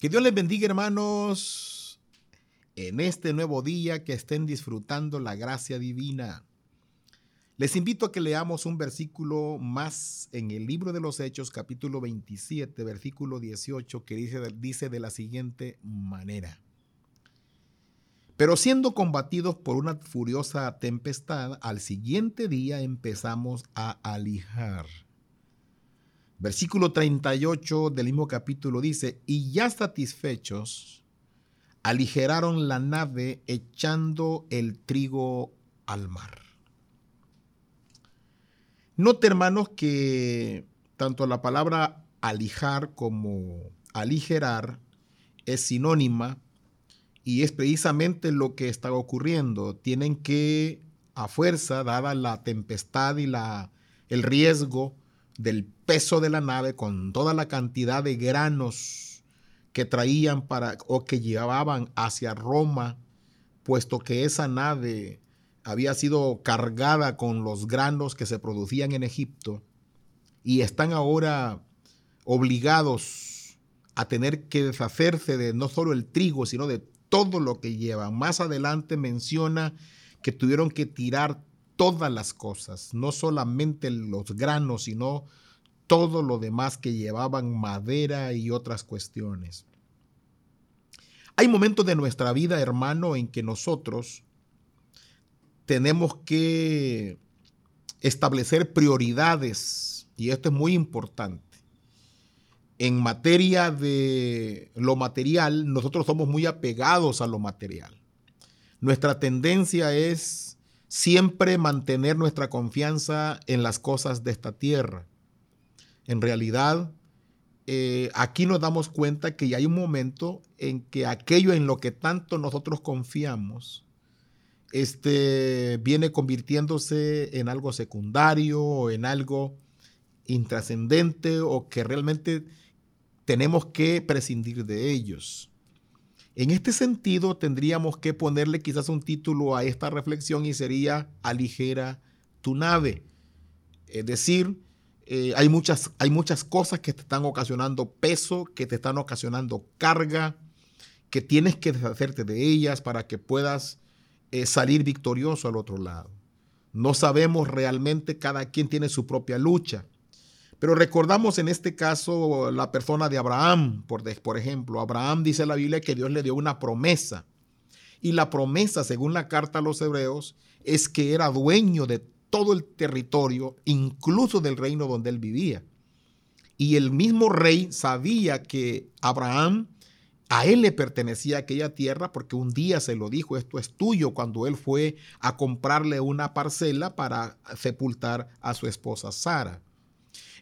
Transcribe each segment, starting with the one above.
Que Dios les bendiga, hermanos, en este nuevo día que estén disfrutando la gracia divina. Les invito a que leamos un versículo más en el libro de los Hechos, capítulo 27, versículo 18, que dice, dice de la siguiente manera. Pero siendo combatidos por una furiosa tempestad, al siguiente día empezamos a alijar Versículo 38 del mismo capítulo dice, y ya satisfechos, aligeraron la nave echando el trigo al mar. Note, hermanos, que tanto la palabra alijar como aligerar es sinónima y es precisamente lo que está ocurriendo. Tienen que, a fuerza, dada la tempestad y la, el riesgo, del peso de la nave con toda la cantidad de granos que traían para o que llevaban hacia Roma, puesto que esa nave había sido cargada con los granos que se producían en Egipto y están ahora obligados a tener que deshacerse de no solo el trigo, sino de todo lo que llevan. Más adelante menciona que tuvieron que tirar todas las cosas, no solamente los granos, sino todo lo demás que llevaban madera y otras cuestiones. Hay momentos de nuestra vida, hermano, en que nosotros tenemos que establecer prioridades, y esto es muy importante. En materia de lo material, nosotros somos muy apegados a lo material. Nuestra tendencia es siempre mantener nuestra confianza en las cosas de esta tierra. En realidad, eh, aquí nos damos cuenta que hay un momento en que aquello en lo que tanto nosotros confiamos este, viene convirtiéndose en algo secundario o en algo intrascendente o que realmente tenemos que prescindir de ellos. En este sentido, tendríamos que ponerle quizás un título a esta reflexión y sería Aligera tu nave. Es decir, eh, hay, muchas, hay muchas cosas que te están ocasionando peso, que te están ocasionando carga, que tienes que deshacerte de ellas para que puedas eh, salir victorioso al otro lado. No sabemos realmente, cada quien tiene su propia lucha. Pero recordamos en este caso la persona de Abraham, por, ejemplo. Abraham dice en la Biblia que Dios le dio una promesa. Y la promesa, según la carta a los hebreos, es que era dueño de todo el territorio, incluso del reino donde él vivía. Y el mismo rey sabía que Abraham, a él le pertenecía aquella tierra porque un día se lo dijo, esto es tuyo, cuando él fue a comprarle una parcela para sepultar a su esposa Sara.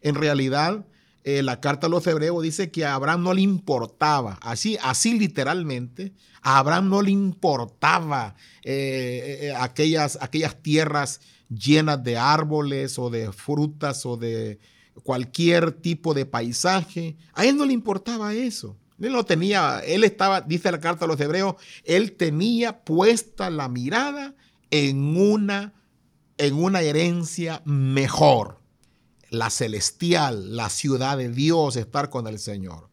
En realidad, eh, la carta a los hebreos dice que a Abraham no le importaba, así, así literalmente, a Abraham no le importaba eh, eh, aquellas, aquellas tierras llenas de árboles o de frutas o de cualquier tipo de paisaje. A él no le importaba eso. Él no tenía, él estaba, dice la carta a los hebreos, él tenía puesta la mirada en una, en una herencia mejor la celestial, la ciudad de Dios, estar con el Señor.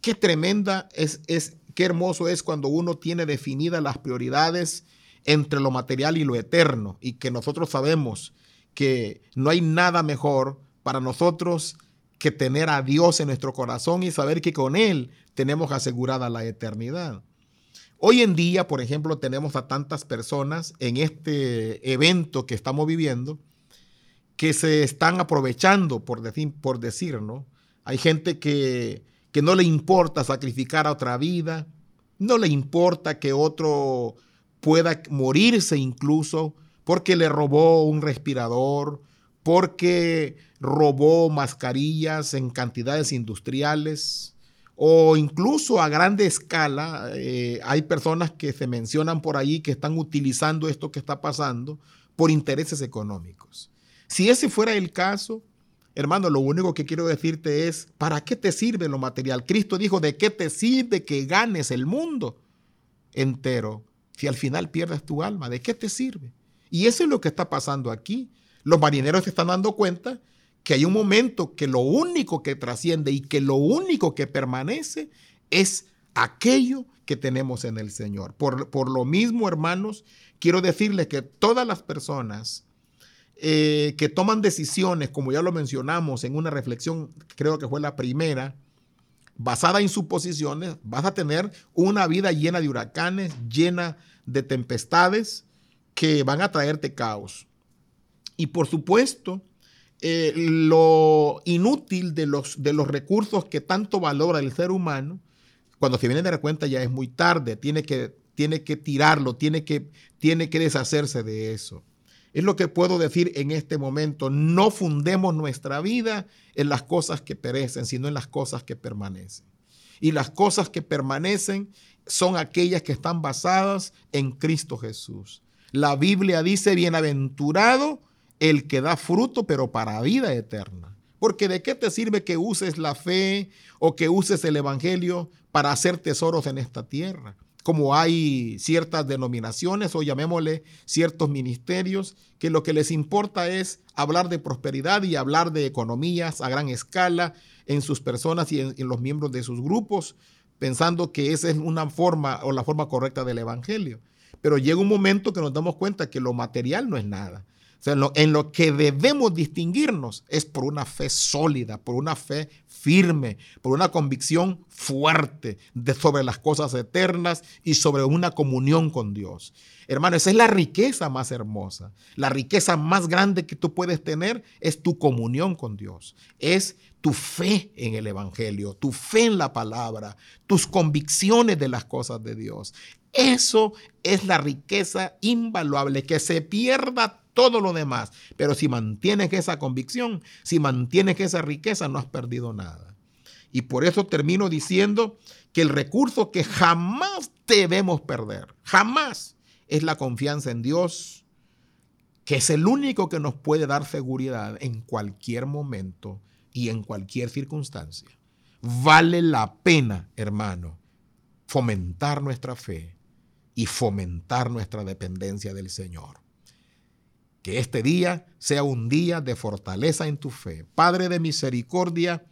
Qué tremenda es, es, qué hermoso es cuando uno tiene definidas las prioridades entre lo material y lo eterno y que nosotros sabemos que no hay nada mejor para nosotros que tener a Dios en nuestro corazón y saber que con Él tenemos asegurada la eternidad. Hoy en día, por ejemplo, tenemos a tantas personas en este evento que estamos viviendo que se están aprovechando, por decir, ¿no? Hay gente que, que no le importa sacrificar a otra vida, no le importa que otro pueda morirse incluso porque le robó un respirador, porque robó mascarillas en cantidades industriales o incluso a grande escala. Eh, hay personas que se mencionan por ahí que están utilizando esto que está pasando por intereses económicos. Si ese fuera el caso, hermano, lo único que quiero decirte es, ¿para qué te sirve lo material? Cristo dijo, ¿de qué te sirve que ganes el mundo entero si al final pierdes tu alma? ¿De qué te sirve? Y eso es lo que está pasando aquí. Los marineros se están dando cuenta que hay un momento que lo único que trasciende y que lo único que permanece es aquello que tenemos en el Señor. Por, por lo mismo, hermanos, quiero decirles que todas las personas eh, que toman decisiones, como ya lo mencionamos en una reflexión, creo que fue la primera, basada en suposiciones, vas a tener una vida llena de huracanes, llena de tempestades que van a traerte caos. Y por supuesto, eh, lo inútil de los, de los recursos que tanto valora el ser humano, cuando se viene de dar cuenta ya es muy tarde, tiene que, tiene que tirarlo, tiene que, tiene que deshacerse de eso. Es lo que puedo decir en este momento. No fundemos nuestra vida en las cosas que perecen, sino en las cosas que permanecen. Y las cosas que permanecen son aquellas que están basadas en Cristo Jesús. La Biblia dice, bienaventurado el que da fruto, pero para vida eterna. Porque de qué te sirve que uses la fe o que uses el Evangelio para hacer tesoros en esta tierra. Como hay ciertas denominaciones o llamémosle ciertos ministerios que lo que les importa es hablar de prosperidad y hablar de economías a gran escala en sus personas y en, los miembros de sus grupos, pensando que esa es una forma o la forma correcta del Evangelio. Pero llega un momento que nos damos cuenta que lo material no es nada en, lo, que debemos distinguirnos es por una fe sólida, por una fe firme, por una convicción fuerte sobre las cosas eternas y sobre una comunión con Dios. Hermano, esa es la riqueza más hermosa. La riqueza más grande que tú puedes tener es tu comunión con Dios. Es tu fe en el Evangelio, tu fe en la palabra, tus convicciones de las cosas de Dios. Eso es la riqueza invaluable, que se pierda todo lo demás. Pero si mantienes esa convicción, si mantienes esa riqueza, no has perdido nada. Y por eso termino diciendo que el recurso que jamás debemos perder, jamás, es la confianza en Dios, que es el único que nos puede dar seguridad en cualquier momento y en cualquier circunstancia. Vale la pena, hermano, fomentar nuestra fe y fomentar nuestra dependencia del Señor. Que este día sea un día de fortaleza en tu fe. Padre de misericordia,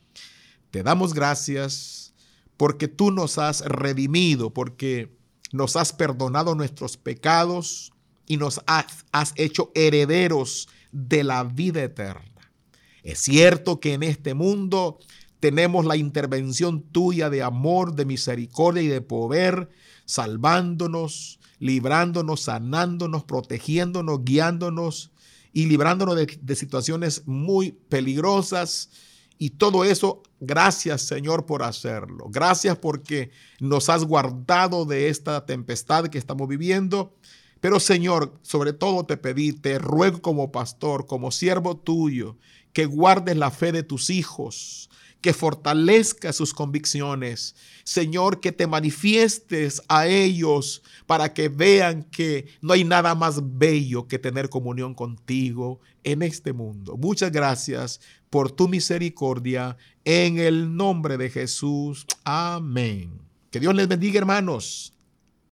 te damos gracias porque tú nos has redimido, porque nos has perdonado nuestros pecados y nos has, has hecho herederos de la vida eterna. Es cierto que en este mundo tenemos la intervención tuya de amor, de misericordia y de poder, salvándonos, librándonos, sanándonos, protegiéndonos, guiándonos y librándonos de, situaciones muy peligrosas. Y todo eso, gracias Señor por hacerlo. Gracias porque nos has guardado de esta tempestad que estamos viviendo. Pero Señor, sobre todo te pedí, te ruego como pastor, como siervo tuyo, que guardes la fe de tus hijos, que fortalezca sus convicciones. Señor, que te manifiestes a ellos para que vean que no hay nada más bello que tener comunión contigo en este mundo. Muchas gracias por tu misericordia en el nombre de Jesús. Amén. Que Dios les bendiga, hermanos.